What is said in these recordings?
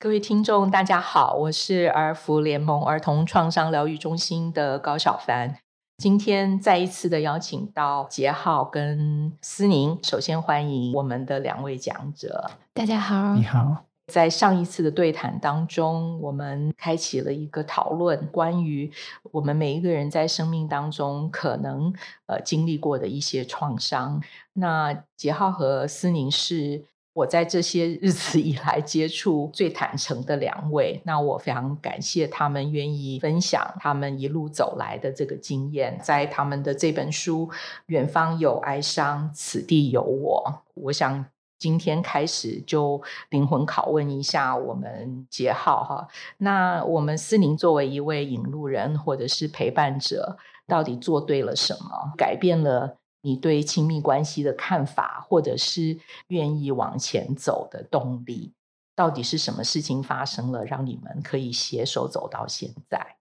各位听众，大家好，我是儿福联盟儿童创伤疗愈中心的高小凡。今天再一次的邀请到杰浩跟思宁，首先欢迎我们的两位讲者。大家好，你好。在上一次的对谈当中，我们开启了一个讨论，关于我们每一个人在生命当中可能呃经历过的一些创伤。那杰浩和思宁是。我在这些日子以来接触最坦诚的两位，那我非常感谢他们愿意分享他们一路走来的这个经验，在他们的这本书《远方有哀伤，此地有我》。我想今天开始就灵魂拷问一下我们杰浩哈，那我们思宁作为一位引路人或者是陪伴者，到底做对了什么，改变了？你对亲密关系的看法，或者是愿意往前走的动力，到底是什么事情发生了，让你们可以携手走到现在？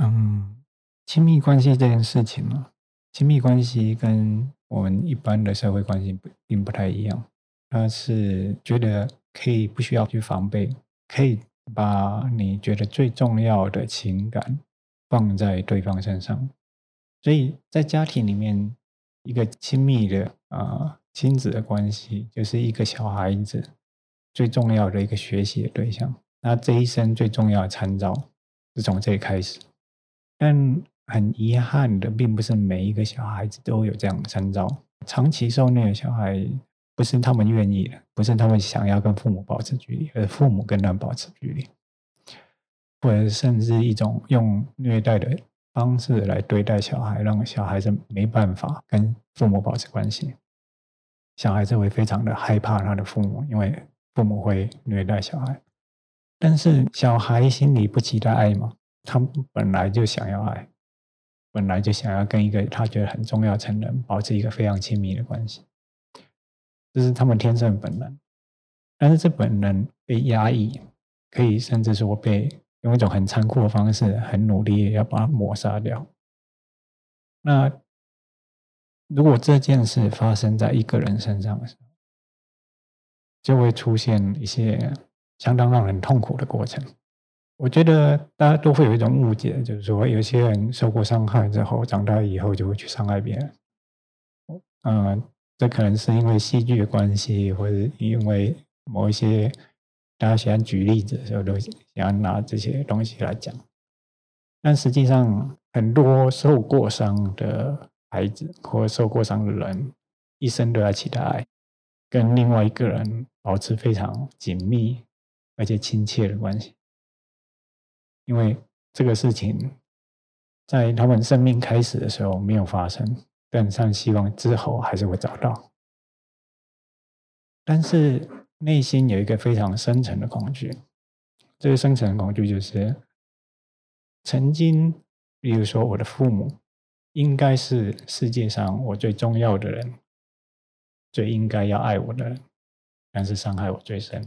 嗯，亲密关系这件事情呢，亲密关系跟我们一般的社会关系并不太一样。它是觉得可以不需要去防备，可以把你觉得最重要的情感放在对方身上，所以在家庭里面。一个亲密的啊、呃、亲子的关系，就是一个小孩子最重要的一个学习的对象。那这一生最重要的参照是从这里开始。但很遗憾的，并不是每一个小孩子都有这样的参照。长期受虐的小孩，不是他们愿意的，不是他们想要跟父母保持距离，而父母跟他们保持距离，或者甚至一种用虐待的。方式来对待小孩，让小孩子没办法跟父母保持关系。小孩子会非常的害怕他的父母，因为父母会虐待小孩。但是小孩心里不期待爱吗？他本来就想要爱，本来就想要跟一个他觉得很重要成人保持一个非常亲密的关系，这是他们天生本能。但是这本能被压抑，可以甚至说被。用一种很残酷的方式，很努力要把它抹杀掉。那如果这件事发生在一个人身上的时候，就会出现一些相当让人痛苦的过程。我觉得大家都会有一种误解，就是说有些人受过伤害之后，长大以后就会去伤害别人。嗯，这可能是因为戏剧的关系，或者因为某一些。大家喜欢举例子的时候，都喜欢拿这些东西来讲。但实际上，很多受过伤的孩子或受过伤的人，一生都在期待，跟另外一个人保持非常紧密而且亲切的关系。因为这个事情在他们生命开始的时候没有发生，但上希望之后还是会找到。但是。内心有一个非常深层的恐惧，这个深层的恐惧就是，曾经，比如说我的父母，应该是世界上我最重要的人，最应该要爱我的人，但是伤害我最深。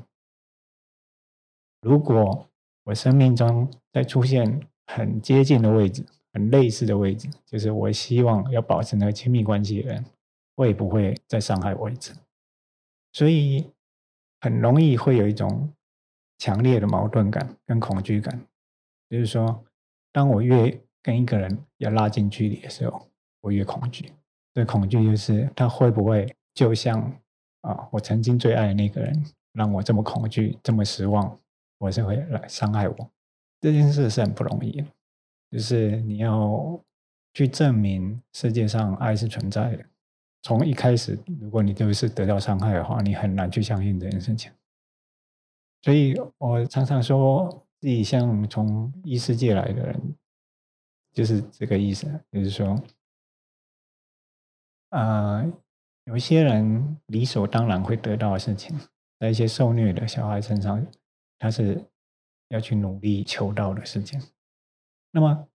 如果我生命中再出现很接近的位置，很类似的位置，就是我希望要保持那个亲密关系的人，会不会再伤害我一次？所以。很容易会有一种强烈的矛盾感跟恐惧感，就是说，当我越跟一个人要拉近距离的时候，我越恐惧。这恐惧就是他会不会就像啊，我曾经最爱的那个人，让我这么恐惧、这么失望，我是会来伤害我。这件事是很不容易的，就是你要去证明世界上爱是存在的。从一开始，如果你就是得到伤害的话，你很难去相信这件事情。所以我常常说自己像从异世界来的人，就是这个意思。就是说，呃，有一些人理所当然会得到的事情，在一些受虐的小孩身上，他是要去努力求到的事情。那么，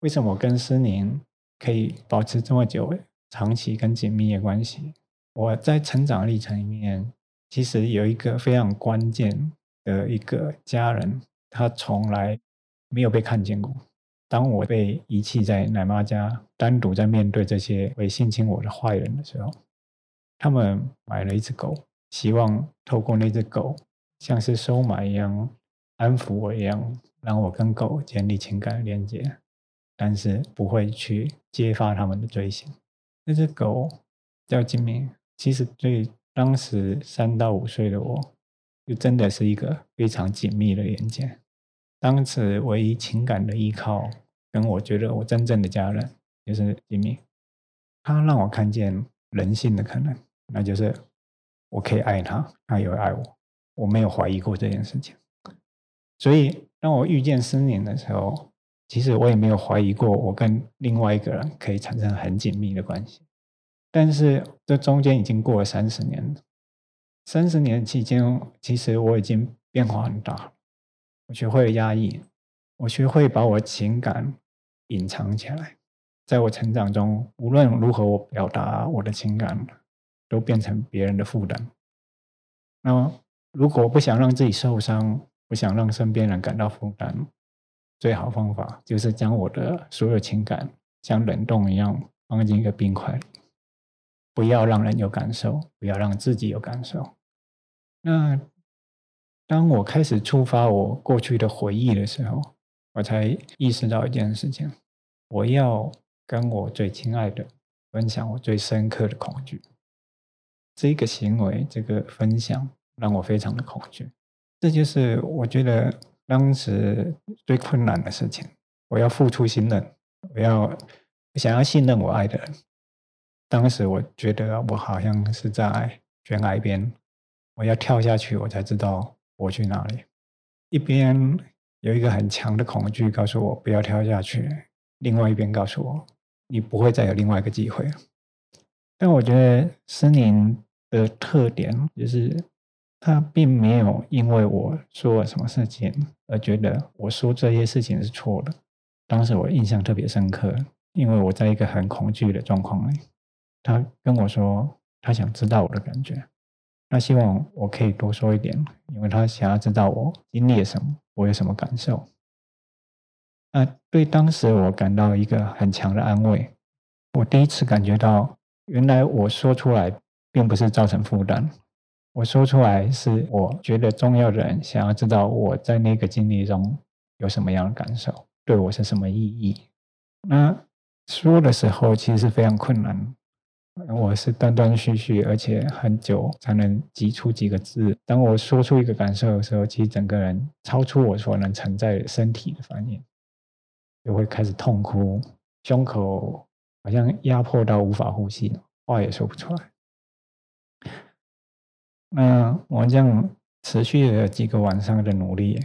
为什么我跟思宁可以保持这么久？长期跟紧密的关系，我在成长历程里面，其实有一个非常关键的一个家人，他从来没有被看见过。当我被遗弃在奶妈家，单独在面对这些会性侵我的坏人的时候，他们买了一只狗，希望透过那只狗像是收买一样，安抚我一样，让我跟狗建立情感连接，但是不会去揭发他们的罪行。那只狗叫金明，其实对当时三到五岁的我，就真的是一个非常紧密的连接。当时唯一情感的依靠，跟我觉得我真正的家人，就是金明。他让我看见人性的可能，那就是我可以爱他，他也会爱我。我没有怀疑过这件事情。所以当我遇见森林的时候，其实我也没有怀疑过我跟另外一个人可以产生很紧密的关系。但是这中间已经过了三十年了，三十年期间，其实我已经变化很大。我学会了压抑，我学会把我情感隐藏起来。在我成长中，无论如何我表达我的情感，都变成别人的负担。那么，如果不想让自己受伤，不想让身边人感到负担，最好方法就是将我的所有情感像冷冻一样放进一个冰块里，不要让人有感受，不要让自己有感受。那。当我开始触发我过去的回忆的时候，我才意识到一件事情：我要跟我最亲爱的分享我最深刻的恐惧。这个行为，这个分享，让我非常的恐惧。这就是我觉得当时最困难的事情。我要付出信任，我要想要信任我爱的人。当时我觉得我好像是在悬崖边，我要跳下去，我才知道。我去哪里？一边有一个很强的恐惧告诉我不要跳下去，另外一边告诉我你不会再有另外一个机会。但我觉得森林的特点就是，他并没有因为我说了什么事情而觉得我说这些事情是错的。当时我印象特别深刻，因为我在一个很恐惧的状况里，他跟我说他想知道我的感觉。他希望我可以多说一点，因为他想要知道我经历了什么，我有什么感受。那对当时我感到一个很强的安慰。我第一次感觉到，原来我说出来并不是造成负担，我说出来是我觉得重要的人想要知道我在那个经历中有什么样的感受，对我是什么意义。那说的时候其实是非常困难。我是断断续续，而且很久才能挤出几个字。当我说出一个感受的时候，其实整个人超出我所能承载身体的反应，就会开始痛哭，胸口好像压迫到无法呼吸，话也说不出来。那我这样持续了几个晚上的努力，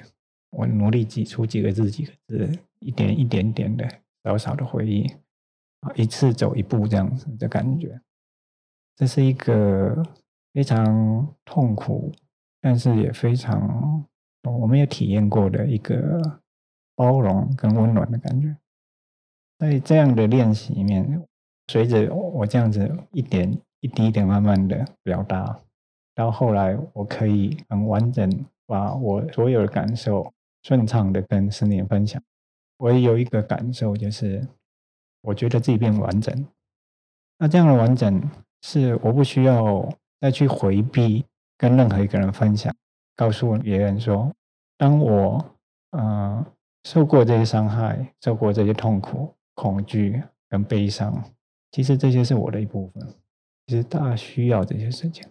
我努力挤出几个字，几个字，一点一点点的少少的回忆。一次走一步这样子的感觉，这是一个非常痛苦，但是也非常我们也体验过的一个包容跟温暖的感觉。在这样的练习里面，随着我这样子一点一滴一点慢慢的表达，到后来我可以很完整把我所有的感受顺畅的跟思念分享。我也有一个感受就是。我觉得自己变完整，那这样的完整是我不需要再去回避跟任何一个人分享，告诉别人说，当我嗯、受过这些伤害，受过这些痛苦、恐惧跟悲伤，其实这些是我的一部分。其实大家需要这些事情，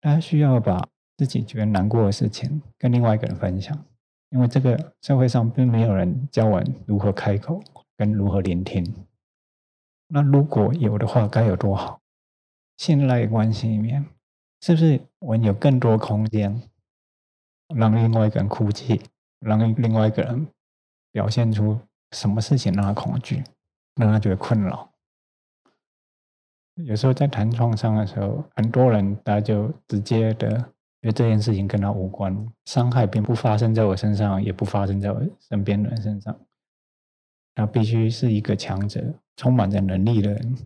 大家需要把自己觉得难过的事情跟另外一个人分享，因为这个社会上并没有人教我如何开口跟如何聆听。那如果有的话，该有多好！信赖关系里面，是不是我们有更多空间，让另外一个人哭泣，让另外一个人表现出什么事情让他恐惧，让他觉得困扰？有时候在谈创伤的时候，很多人他就直接的因为这件事情跟他无关，伤害并不发生在我身上，也不发生在我身边的人身上。他必须是一个强者，充满着能力的人。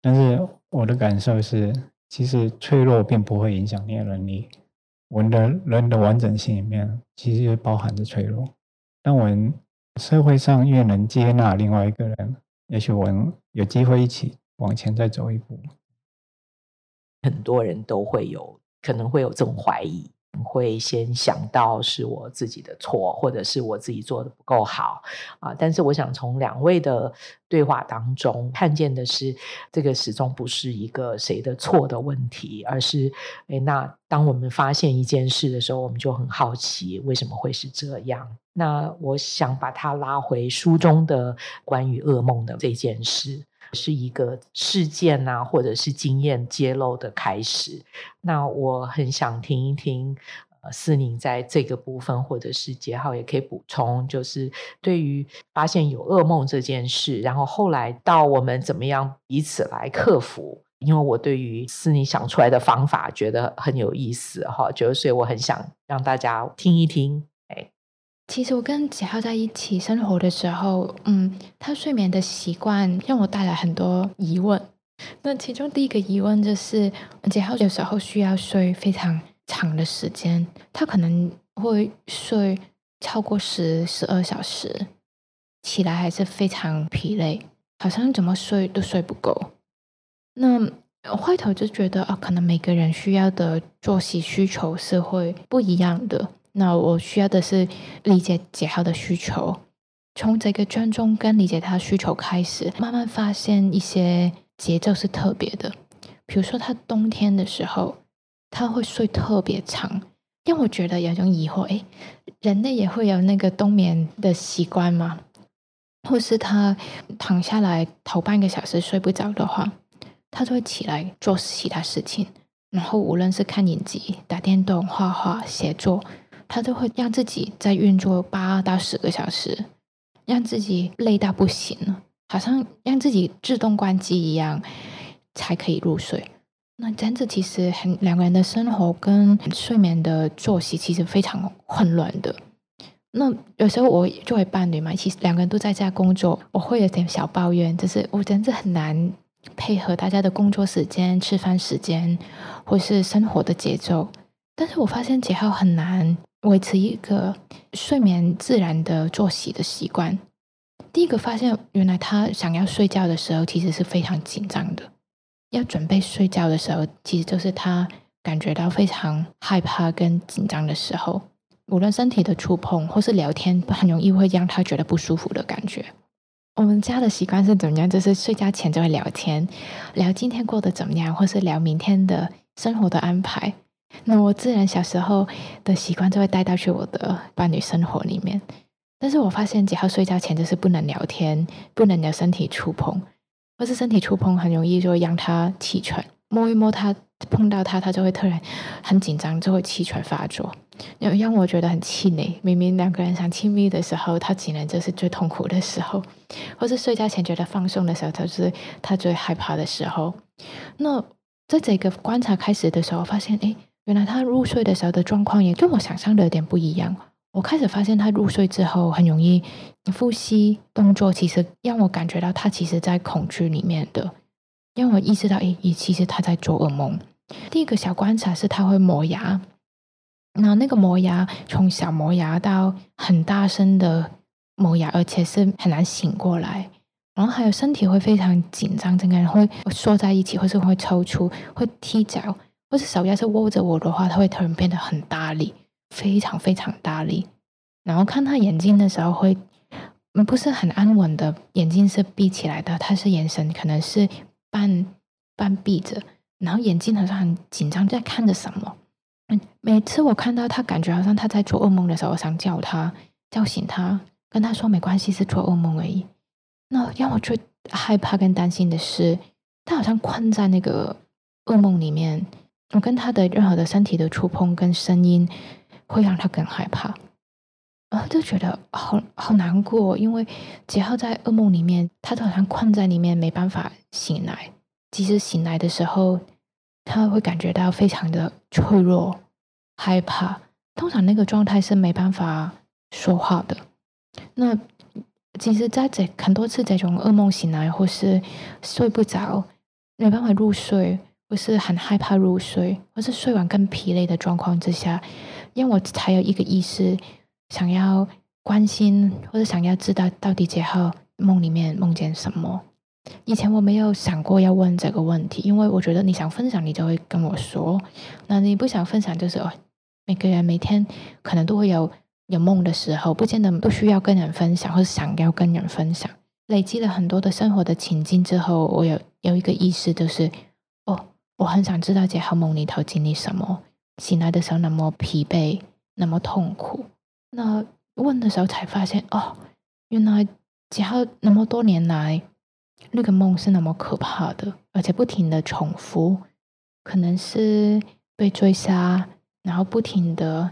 但是我的感受是，其实脆弱并不会影响你的能力。我们的人的完整性里面，其实包含着脆弱。当我们社会上越能接纳另外一个人，也许我们有机会一起往前再走一步。很多人都会有可能会有这种怀疑，会先想到是我自己的错，或者是我自己做的不够好啊。但是我想从两位的对话当中看见的是，这个始终不是一个谁的错的问题，而是诶，那当我们发现一件事的时候，我们就很好奇为什么会是这样。那我想把它拉回书中的关于噩梦的这件事。是一个事件啊，或者是经验揭露的开始。那我很想听一听，呃，思宁在这个部分，或者是杰浩也可以补充，就是对于发现有噩梦这件事，然后后来到我们怎么样彼此来克服。因为我对于思宁想出来的方法觉得很有意思哈，就所以我很想让大家听一听。其实我跟杰浩在一起生活的时候，嗯，他睡眠的习惯让我带来很多疑问。那其中第一个疑问就是，杰浩有时候需要睡非常长的时间，他可能会睡超过十、十二小时，起来还是非常疲累，好像怎么睡都睡不够。那我回头就觉得啊，可能每个人需要的作息需求是会不一样的。那我需要的是理解杰浩的需求，从这个尊重跟理解他需求开始，慢慢发现一些节奏是特别的。比如说，他冬天的时候他会睡特别长，让我觉得有种疑惑：诶，人类也会有那个冬眠的习惯吗？或是他躺下来头半个小时睡不着的话，他就会起来做其他事情，然后无论是看影集、打电动、画画、写作。他就会让自己再运作八到十个小时，让自己累到不行了，好像让自己自动关机一样，才可以入睡。那这样子其实很两个人的生活跟睡眠的作息其实非常混乱的。那有时候我作为伴侣嘛，其实两个人都在家工作，我会有点小抱怨，就是我真的很难配合大家的工作时间、吃饭时间或是生活的节奏。但是我发现杰浩很难。维持一个睡眠自然的作息的习惯。第一个发现，原来他想要睡觉的时候，其实是非常紧张的。要准备睡觉的时候，其实就是他感觉到非常害怕跟紧张的时候。无论身体的触碰或是聊天，很容易会让他觉得不舒服的感觉。我们家的习惯是怎么样？就是睡觉前就会聊天，聊今天过得怎么样，或是聊明天的生活的安排。那我自然小时候的习惯就会带到去我的伴侣生活里面，但是我发现杰浩睡觉前就是不能聊天，不能有身体触碰，或是身体触碰很容易就让他气喘，摸一摸他，碰到他，他就会突然很紧张，就会气喘发作，让我觉得很气馁。明明两个人想亲密的时候，他竟然就是最痛苦的时候，或是睡觉前觉得放松的时候，就是他最害怕的时候。那在这个观察开始的时候，发现诶。原来他入睡的时候的状况也跟我想象的有点不一样。我开始发现他入睡之后很容易呼吸动作，其实让我感觉到他其实在恐惧里面的，让我意识到，哎，其实他在做噩梦。第一个小观察是他会磨牙，然后那个磨牙从小磨牙到很大声的磨牙，而且是很难醒过来。然后还有身体会非常紧张，整个人会缩在一起，或是会抽搐，会踢脚。或是手要是握着我的话，他会突然变得很大力，非常非常大力。然后看他眼睛的时候，会不是很安稳的，眼睛是闭起来的，他是眼神可能是半半闭着，然后眼睛好像很紧张，在看着什么。嗯，每次我看到他，感觉好像他在做噩梦的时候，我想叫他叫醒他，跟他说没关系，是做噩梦而已。那让我最害怕跟担心的是，他好像困在那个噩梦里面。我跟他的任何的身体的触碰跟声音，会让他更害怕，然后就觉得好好难过，因为杰浩在噩梦里面，他都好像困在里面，没办法醒来。即使醒来的时候，他会感觉到非常的脆弱、害怕。通常那个状态是没办法说话的。那其实在这很多次这种噩梦醒来，或是睡不着，没办法入睡。不是很害怕入睡，或是睡完更疲累的状况之下，因为我才有一个意识，想要关心或者想要知道到底杰浩梦里面梦见什么。以前我没有想过要问这个问题，因为我觉得你想分享，你就会跟我说；那你不想分享，就是哦，每个人每天可能都会有有梦的时候，不见得不需要跟人分享，或是想要跟人分享。累积了很多的生活的情境之后，我有有一个意识，就是，我很想知道杰浩梦里头经历什么，醒来的时候那么疲惫，那么痛苦。那问的时候才发现，哦，原来杰浩那么多年来，那个梦是那么可怕的，而且不停的重复，可能是被追杀，然后不停的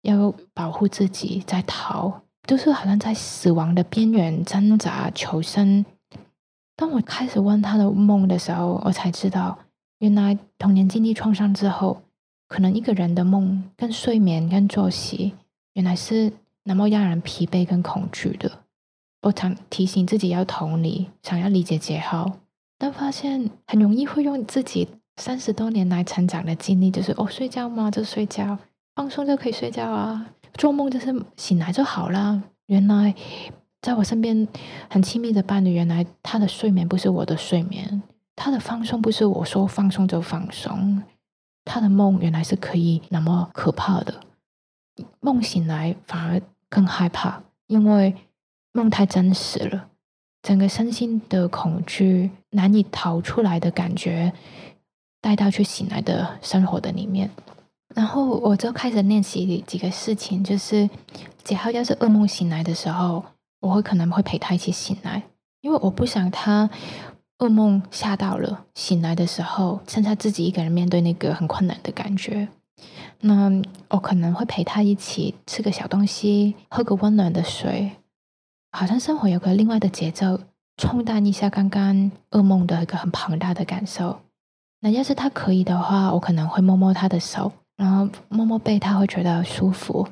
要保护自己，在逃。就是好像在死亡的边缘挣扎求生。当我开始问他的梦的时候，我才知道，原来童年经历创伤之后，可能一个人的梦跟睡眠跟作息，原来是那么让人疲惫跟恐惧的。我常提醒自己要同理，想要理解杰浩，但发现很容易会用自己三十多年来成长的经历，就是哦，睡觉吗？就睡觉，放松就可以睡觉啊。做梦就是醒来就好了。原来在我身边很亲密的伴侣，原来他的睡眠不是我的睡眠，他的放松不是我说放松就放松，他的梦原来是可以那么可怕的。梦醒来反而更害怕，因为梦太真实了，整个身心的恐惧难以逃出来的感觉，带到去醒来的生活的里面。然后我就开始练习几个事情，就是杰浩要是噩梦醒来的时候，我会可能会陪他一起醒来，因为我不想他噩梦吓到了，醒来的时候剩下自己一个人面对那个很困难的感觉。那我可能会陪他一起吃个小东西，喝个温暖的水，好像生活有个另外的节奏，冲淡一下刚刚噩梦的一个很庞大的感受。那要是他可以的话，我可能会摸摸他的手。然后摸摸背，他会觉得舒服。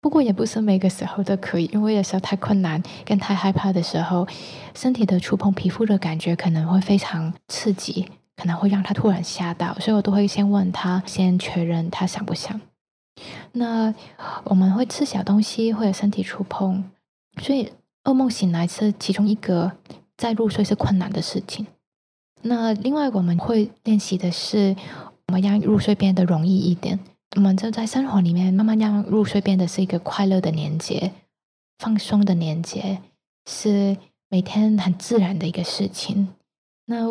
不过也不是每个时候都可以，因为有时候太困难跟太害怕的时候，身体的触碰、皮肤的感觉可能会非常刺激，可能会让他突然吓到。所以我都会先问他，先确认他想不想。那我们会吃小东西，会有身体触碰，所以噩梦醒来是其中一个，再入睡是困难的事情。那另外我们会练习的是。我们让入睡变得容易一点，我们就在生活里面慢慢让入睡变得是一个快乐的连接、放松的连接，是每天很自然的一个事情。那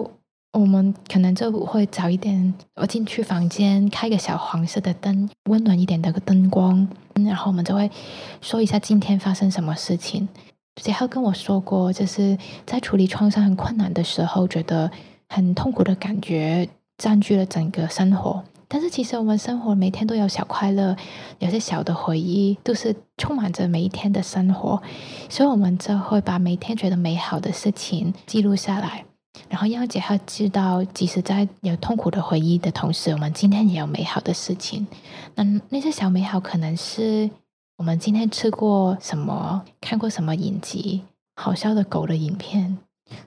我们可能就会早一点，我进去房间开个小黄色的灯，温暖一点的灯光，然后我们就会说一下今天发生什么事情。杰浩跟我说过，就是在处理创伤很困难的时候，觉得很痛苦的感觉。占据了整个生活，但是其实我们生活每天都有小快乐，有些小的回忆，都是充满着每一天的生活，所以我们就会把每天觉得美好的事情记录下来，然后让杰浩知道，即使在有痛苦的回忆的同时，我们今天也有美好的事情。那那些小美好，可能是我们今天吃过什么，看过什么影集，好笑的狗的影片，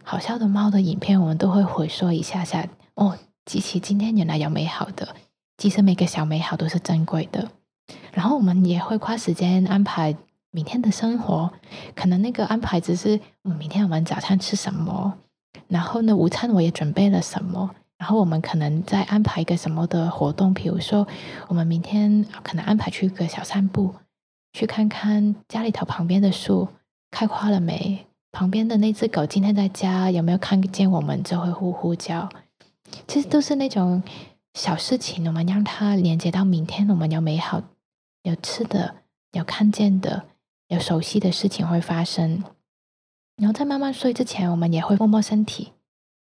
好笑的猫的影片，我们都会回说一下下哦。记起今天原来有美好的，其实每个小美好都是珍贵的。然后我们也会花时间安排明天的生活，可能那个安排只是，嗯，明天我们早餐吃什么，然后呢，午餐我也准备了什么，然后我们可能再安排一个什么的活动，比如说我们明天可能安排去一个小散步，去看看家里头旁边的树开花了没，旁边的那只狗今天在家有没有看见我们就会呼呼叫。其实都是那种小事情，我们让它连接到明天，我们有美好、有吃的、有看见的、有熟悉的事情会发生。然后在慢慢睡之前，我们也会摸摸身体。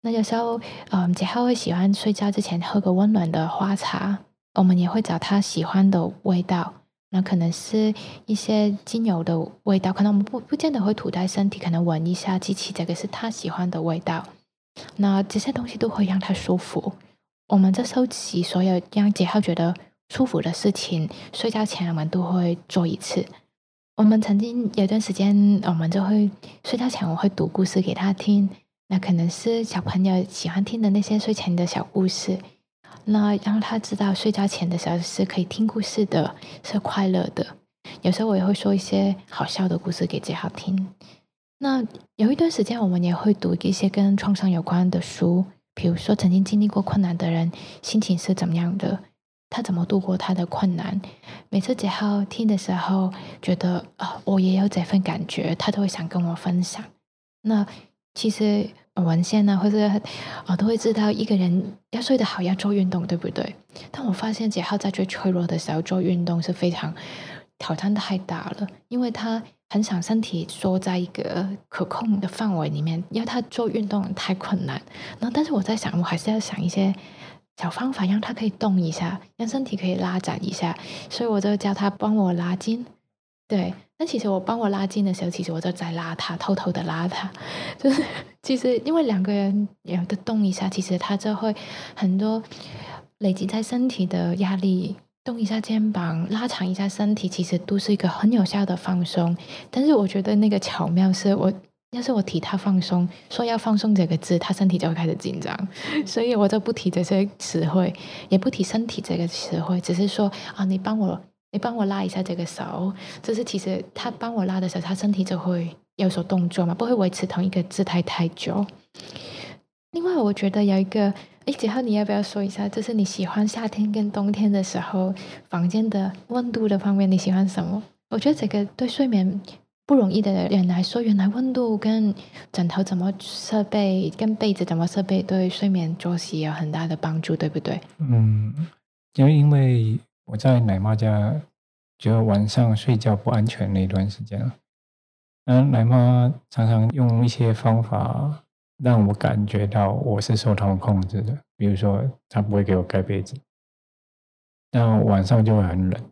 那有时候，嗯，杰浩会喜欢睡觉之前喝个温暖的花茶，我们也会找他喜欢的味道。那可能是一些精油的味道，可能我们不不见得会涂在身体，可能闻一下，记起这个是他喜欢的味道。那这些东西都会让他舒服。我们在收集所有让杰浩觉得舒服的事情，睡觉前我们都会做一次。我们曾经有段时间，我们就会睡觉前我会读故事给他听。那可能是小朋友喜欢听的那些睡前的小故事。那让他知道睡觉前的时候是可以听故事的，是快乐的。有时候我也会说一些好笑的故事给杰浩听。那有一段时间，我们也会读一些跟创伤有关的书，比如说曾经经历过困难的人心情是怎么样的，他怎么度过他的困难。每次杰浩听的时候，觉得啊，我也有这份感觉，他都会想跟我分享。那其实文献呢，或者啊，都会知道一个人要睡得好，要做运动，对不对？但我发现杰浩在最脆弱的时候做运动是非常挑战太大了，因为他。很想身体缩在一个可控的范围里面，要他做运动太困难。然后，但是我在想，我还是要想一些小方法，让他可以动一下，让身体可以拉展一下。所以我就叫他帮我拉筋。对，但其实我帮我拉筋的时候，其实我就在拉他，偷偷的拉他。就是其实因为两个人有的动一下，其实他就会很多累积在身体的压力。动一下肩膀，拉长一下身体，其实都是一个很有效的放松。但是我觉得那个巧妙是我，要是我提他放松，说要放松这个字，他身体就会开始紧张，所以我就不提这些词汇，也不提身体这个词汇，只是说啊，你帮我，你帮我拉一下这个手。就是其实他帮我拉的时候，他身体就会有所动作嘛，不会维持同一个姿态太久。另外，我觉得有一个。哎，杰浩，你要不要说一下？就是你喜欢夏天跟冬天的时候，房间的温度的方面，你喜欢什么？我觉得这个对睡眠不容易的人来说，原来温度跟枕头怎么设备，跟被子怎么设备，对睡眠作息有很大的帮助，对不对？嗯，因为因为我在奶妈家，就晚上睡觉不安全那段时间，嗯，奶妈常常用一些方法。让我感觉到我是受他们控制的，比如说他不会给我盖被子，那晚上就会很冷。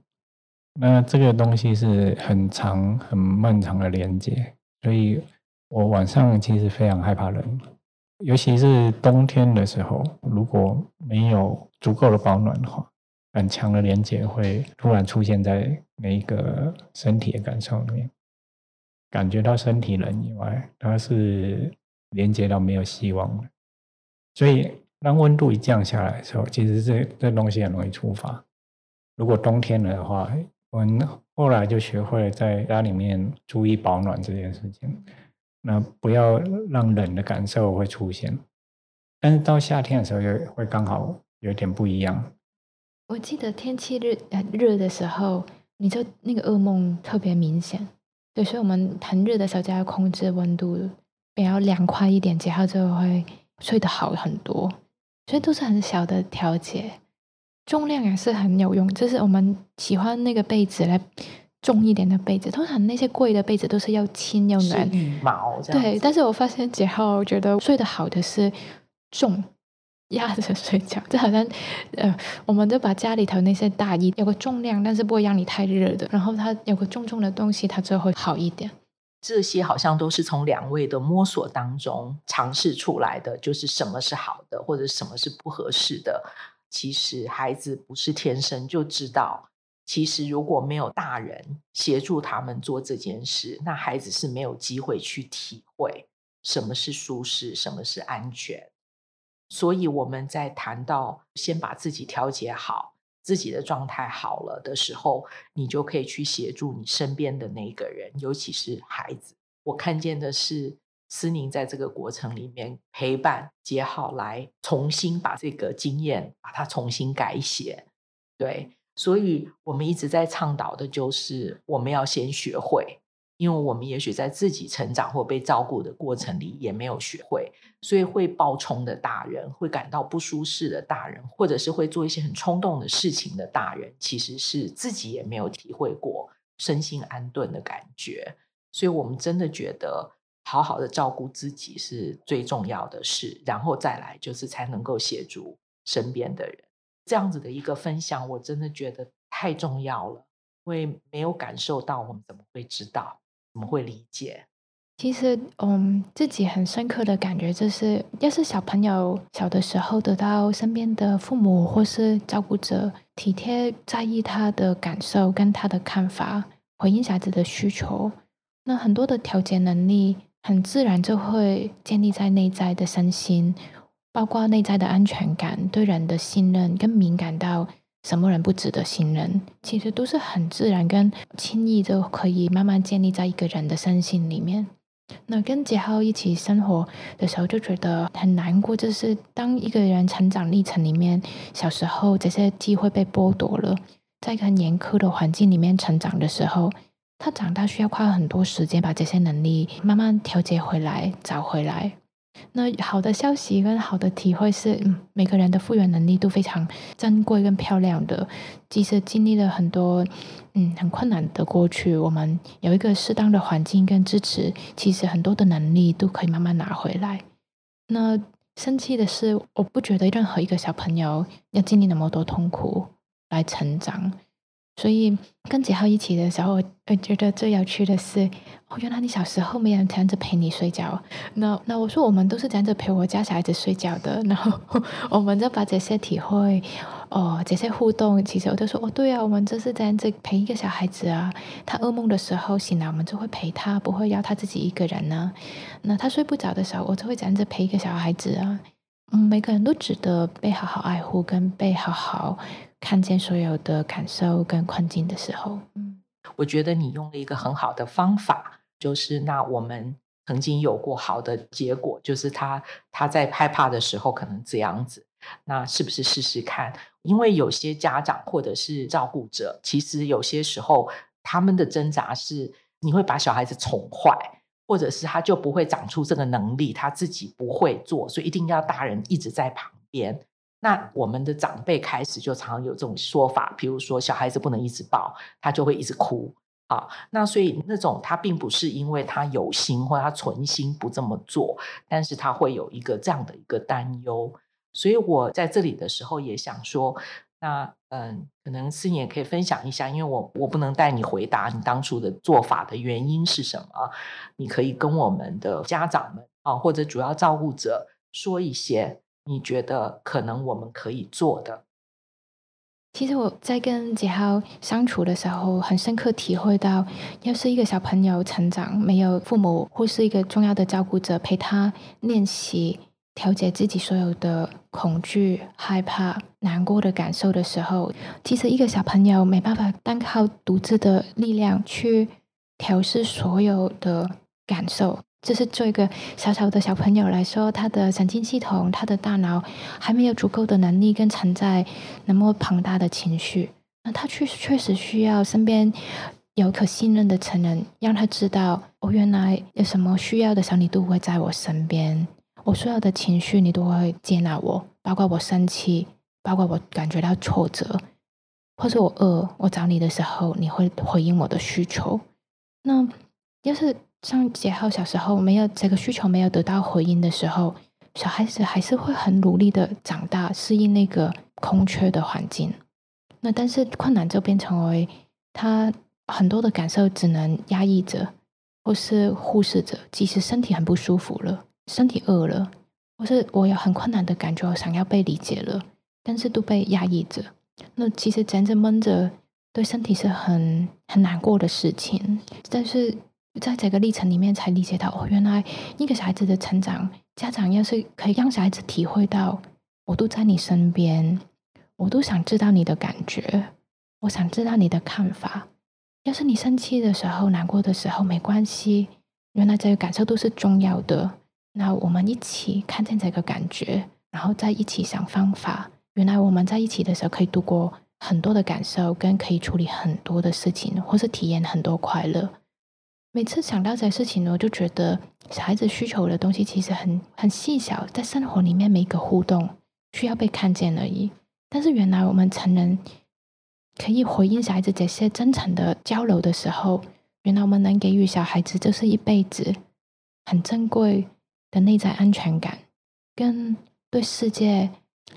那这个东西是很长、很漫长的连接，所以我晚上其实非常害怕冷，尤其是冬天的时候，如果没有足够的保暖的话，很强的连接会突然出现在每一个身体的感受里面，感觉到身体冷以外，它是。连接到没有希望了，所以当温度一降下来的时候，其实这这东西很容易触发。如果冬天了的话，我们后来就学会了在家里面注意保暖这件事情，那不要让冷的感受会出现。但是到夏天的时候，又会刚好有点不一样。我记得天气热热的时候，你就那个噩梦特别明显。对，所以我们很热的时候就要控制温度。比较凉快一点，杰浩就会睡得好很多。所以都是很小的调节，重量也是很有用。就是我们喜欢那个被子来重一点的被子，通常那些贵的被子都是要轻又暖。羽毛。对，但是我发现杰浩觉得睡得好的是重，压着睡觉。就好像呃，我们就把家里头那些大衣有个重量，但是不会让你太热的。然后它有个重重的东西，它就会好一点。这些好像都是从两位的摸索当中尝试出来的，就是什么是好的，或者什么是不合适的。其实孩子不是天生就知道，其实如果没有大人协助他们做这件事，那孩子是没有机会去体会什么是舒适，什么是安全。所以我们在谈到先把自己调节好。自己的状态好了的时候，你就可以去协助你身边的那个人，尤其是孩子。我看见的是思宁在这个过程里面陪伴杰浩来重新把这个经验把它重新改写。对，所以我们一直在倡导的就是我们要先学会。因为我们也许在自己成长或被照顾的过程里也没有学会，所以会暴冲的大人，会感到不舒适的大人，或者是会做一些很冲动的事情的大人，其实是自己也没有体会过身心安顿的感觉。所以我们真的觉得好好的照顾自己是最重要的事，然后再来就是才能够协助身边的人。这样子的一个分享，我真的觉得太重要了。因为没有感受到，我们怎么会知道？怎么会理解？其实，嗯，自己很深刻的感觉就是，要是小朋友小的时候得到身边的父母或是照顾者体贴、在意他的感受跟他的看法，回应孩子的需求，那很多的调节能力很自然就会建立在内在的身心，包括内在的安全感、对人的信任跟敏感到。什么人不值得信任？其实都是很自然跟轻易就可以慢慢建立在一个人的身心里面。那跟杰浩一起生活的时候，就觉得很难过。就是当一个人成长历程里面，小时候这些机会被剥夺了，在一个很严苛的环境里面成长的时候，他长大需要花很多时间把这些能力慢慢调节回来、找回来。那好的消息跟好的体会是，嗯，每个人的复原能力都非常珍贵跟漂亮的。即使经历了很多，嗯，很困难的过去，我们有一个适当的环境跟支持，其实很多的能力都可以慢慢拿回来。那生气的是，我不觉得任何一个小朋友要经历那么多痛苦来成长。所以跟杰浩一起的时候，我觉得最有趣的是，哦，原来你小时候没人这样子陪你睡觉。那那我说我们都是这样子陪我家小孩子睡觉的。然后 我们就把这些体会，哦，这些互动，其实我都说，哦，对啊，我们就是这样子陪一个小孩子啊。他噩梦的时候醒来，我们就会陪他，不会要他自己一个人呢。那他睡不着的时候，我就会这样子陪一个小孩子啊。嗯，每个人都值得被好好爱护，跟被好好。看见所有的感受跟困境的时候，嗯，我觉得你用了一个很好的方法，就是那我们曾经有过好的结果，就是他他在害怕的时候可能这样子，那是不是试试看？因为有些家长或者是照顾者，其实有些时候他们的挣扎是，你会把小孩子宠坏，或者是他就不会长出这个能力，他自己不会做，所以一定要大人一直在旁边。那我们的长辈开始就常常有这种说法，比如说小孩子不能一直抱，他就会一直哭。好，那所以那种他并不是因为他有心或他存心不这么做，但是他会有一个这样的一个担忧。所以我在这里的时候也想说，那嗯，可能思颖也可以分享一下，因为我我不能带你回答你当初的做法的原因是什么，你可以跟我们的家长们啊或者主要照顾者说一些。你觉得可能我们可以做的？其实我在跟杰浩相处的时候，很深刻体会到，要是一个小朋友成长，没有父母或是一个重要的照顾者陪他练习调节自己所有的恐惧、害怕、难过的感受的时候，其实一个小朋友没办法单靠独自的力量去调试所有的感受。就是做一个小小的小朋友来说，他的神经系统、他的大脑还没有足够的能力跟承载那么庞大的情绪。那他确确实需要身边有可信任的成人，让他知道，我原来有什么需要的时候，你都会在我身边。我所有的情绪，你都会接纳我，包括我生气，包括我感觉到挫折，或者我饿，我找你的时候，你会回应我的需求。那要是。像杰浩小时候没有这个需求，没有得到回应的时候，小孩子还是会很努力的长大，适应那个空缺的环境。那但是困难就变成为他很多的感受只能压抑着，或是忽视着。即使身体很不舒服了，身体饿了，或是我有很困难的感觉，我想要被理解了，但是都被压抑着。那其实真正闷着，对身体是很很难过的事情，但是。在这个历程里面，才理解到哦，原来一个小孩子的成长，家长要是可以让小孩子体会到，我都在你身边，我都想知道你的感觉，我想知道你的看法。要是你生气的时候、难过的时候，没关系，原来这个感受都是重要的。那我们一起看见这个感觉，然后再一起想方法。原来我们在一起的时候，可以度过很多的感受，跟可以处理很多的事情，或是体验很多快乐。每次想到这些事情，我就觉得小孩子需求的东西其实很很细小，在生活里面每一个互动需要被看见而已。但是原来我们成人可以回应小孩子这些真诚的交流的时候，原来我们能给予小孩子就是一辈子很珍贵的内在安全感，跟对世界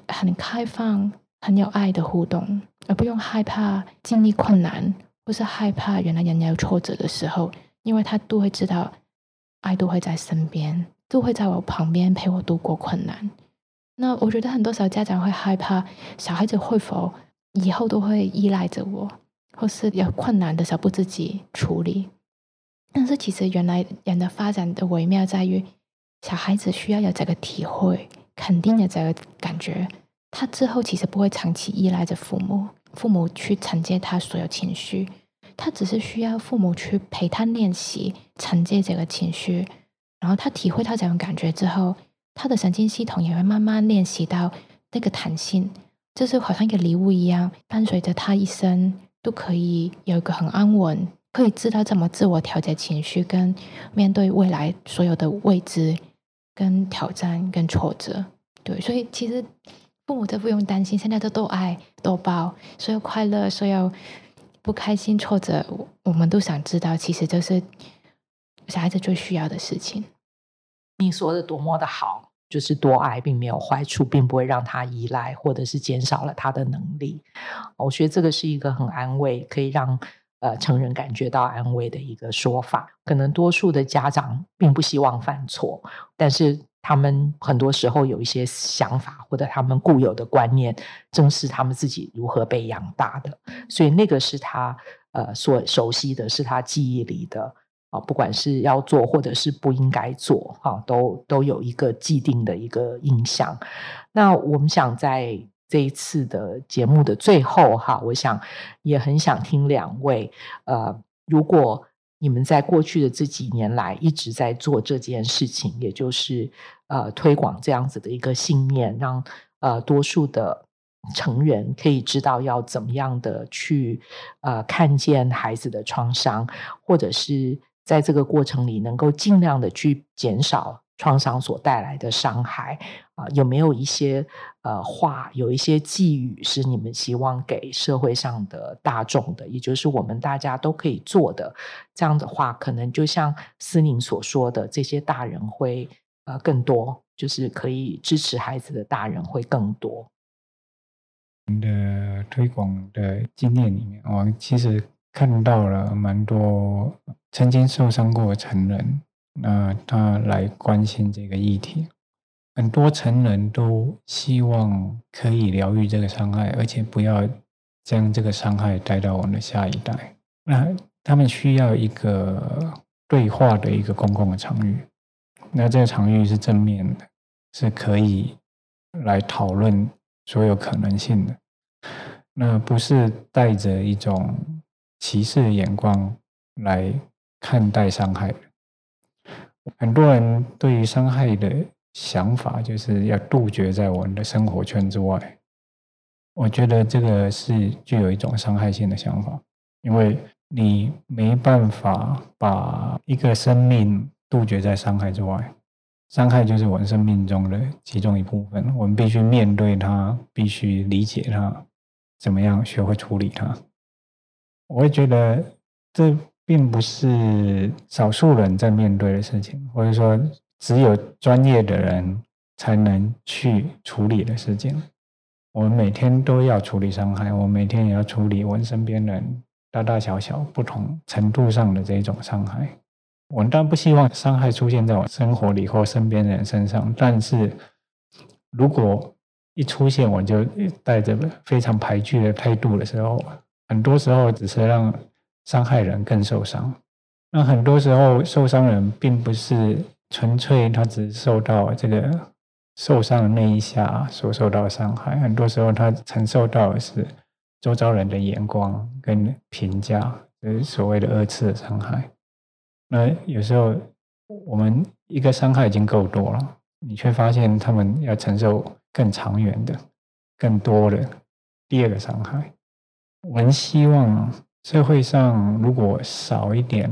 很开放、很有爱的互动，而不用害怕经历困难，或是害怕原来人家有挫折的时候。因为他都会知道，爱都会在身边，都会在我旁边陪我度过困难。那我觉得很多小家长会害怕小孩子会否以后都会依赖着我，或是有困难的时候不自己处理。但是其实原来人的发展的微妙在于，小孩子需要有这个体会，肯定的这个感觉，他之后其实不会长期依赖着父母，父母去承接他所有情绪。他只是需要父母去陪他练习承接这个情绪，然后他体会到这种感觉之后，他的神经系统也会慢慢练习到那个弹性，就是好像一个礼物一样，伴随着他一生都可以有一个很安稳，可以知道怎么自我调节情绪，跟面对未来所有的未知、跟挑战、跟挫折。对，所以其实父母都不用担心，现在都都爱都抱，所有快乐，所有不开心、挫折，我们都想知道，其实就是小孩子最需要的事情。你说的多么的好，就是多爱并没有坏处，并不会让他依赖，或者是减少了他的能力。我觉得这个是一个很安慰，可以让呃成人感觉到安慰的一个说法。可能多数的家长并不希望犯错，但是他们很多时候有一些想法，或者他们固有的观念，正是他们自己如何被养大的，所以那个是他呃所熟悉的，是他记忆里的。啊，不管是要做或者是不应该做，哈，都都有一个既定的一个印象。那我们想在这一次的节目的最后，哈，我想也很想听两位，呃，如果你们在过去的这几年来一直在做这件事情，也就是呃推广这样子的一个信念，让呃多数的成人可以知道要怎么样的去呃看见孩子的创伤，或者是。在这个过程里，能够尽量的去减少创伤所带来的伤害啊，有没有一些呃话，有一些寄语是你们希望给社会上的大众的，也就是我们大家都可以做的？这样的话，可能就像思宁所说的，这些大人会呃更多，就是可以支持孩子的大人会更多。我们的推广的经验里面，我其实。看到了蛮多曾经受伤过成人，那他来关心这个议题。很多成人都希望可以疗愈这个伤害，而且不要将这个伤害带到我们的下一代。那他们需要一个对话的一个公共的场域，那这个场域是正面的，是可以来讨论所有可能性的，那不是带着一种。歧视的眼光来看待伤害，很多人对于伤害的想法就是要杜绝在我们的生活圈之外。我觉得这个是具有一种伤害性的想法，因为你没办法把一个生命杜绝在伤害之外，伤害就是我们生命中的其中一部分，我们必须面对它，必须理解它，怎么样学会处理它。我会觉得这并不是少数人在面对的事情，或者说只有专业的人才能去处理的事情。我们每天都要处理伤害，我每天也要处理我身边人大大小小不同程度上的这种伤害。我当然不希望伤害出现在我生活里或身边人身上，但是如果一出现，我就带着非常排拒的态度的时候。很多时候只是让伤害人更受伤。那很多时候受伤人并不是纯粹他只受到这个受伤的那一下所受到的伤害，很多时候他承受到的是周遭人的眼光跟评价，就是所谓的二次的伤害。那有时候我们一个伤害已经够多了，你却发现他们要承受更长远的、更多的第二个伤害。我们希望社会上如果少一点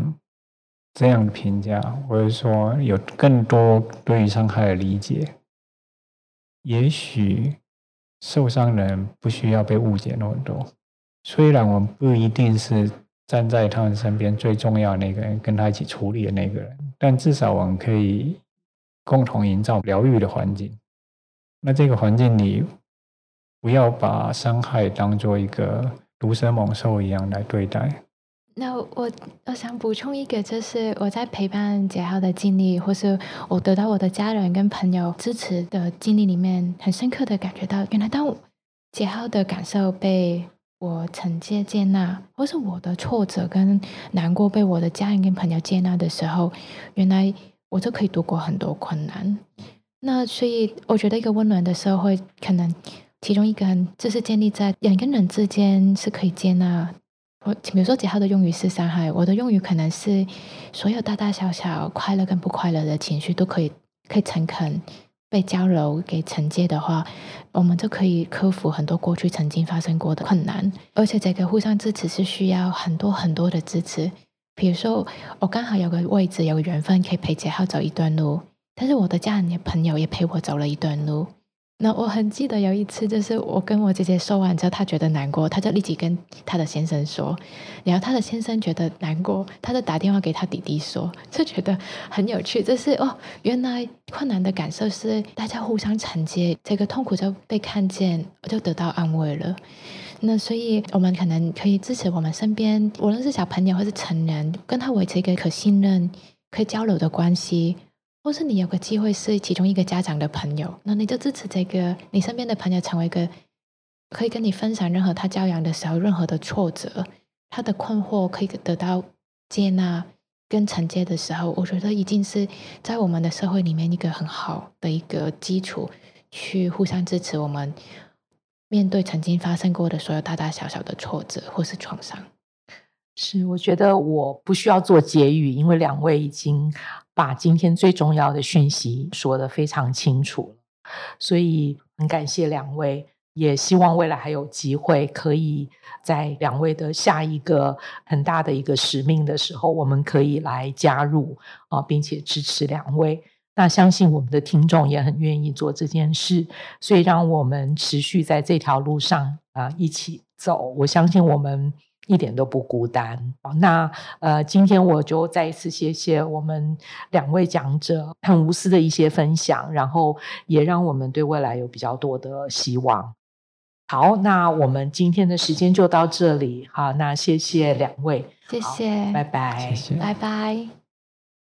这样的评价，或者说有更多对于伤害的理解，也许受伤人不需要被误解那么多。虽然我们不一定是站在他们身边最重要那个人，跟他一起处理的那个人，但至少我们可以共同营造疗愈的环境。那这个环境里，不要把伤害当做一个。毒蛇猛兽一样来对待。那我我想补充一个，就是我在陪伴杰浩的经历，或是我得到我的家人跟朋友支持的经历里面，很深刻的感觉到，原来当杰浩的感受被我承接接纳，或是我的挫折跟难过被我的家人跟朋友接纳的时候，原来我就可以度过很多困难。那所以我觉得一个温暖的社会可能。其中一个就是建立在人跟人之间是可以接纳我比如说杰浩的用语是伤害，我的用语可能是所有大大小小快乐跟不快乐的情绪都可以可以诚恳被交流给承接的话，我们就可以克服很多过去曾经发生过的困难。而且这个互相支持是需要很多很多的支持。比如说，我刚好有个位置，有个缘分可以陪杰浩走一段路，但是我的家人、也朋友也陪我走了一段路。那我很记得有一次，就是我跟我姐姐说完之后，她觉得难过，她就立即跟她的先生说，然后她的先生觉得难过，她就打电话给她弟弟说，就觉得很有趣，就是哦，原来困难的感受是大家互相承接，这个痛苦就被看见，就得到安慰了。那所以，我们可能可以支持我们身边，无论是小朋友或是成人，跟他维持一个可信任、可以交流的关系。或是你有个机会是其中一个家长的朋友，那你就支持这个你身边的朋友成为一个可以跟你分享任何他教养的时候任何的挫折，他的困惑可以得到接纳跟承接的时候，我觉得已经是在我们的社会里面一个很好的一个基础，去互相支持我们面对曾经发生过的所有大大小小的挫折或是创伤。是，我觉得我不需要做结语，因为两位已经。把今天最重要的讯息说得非常清楚，所以很感谢两位，也希望未来还有机会，可以在两位的下一个很大的一个使命的时候，我们可以来加入啊，并且支持两位。那相信我们的听众也很愿意做这件事，所以让我们持续在这条路上啊一起走。我相信我们。一点都不孤单。那呃，今天我就再一次谢谢我们两位讲者很无私的一些分享，然后也让我们对未来有比较多的希望。好，那我们今天的时间就到这里。好，那谢谢两位，谢谢，拜拜，谢谢，拜拜。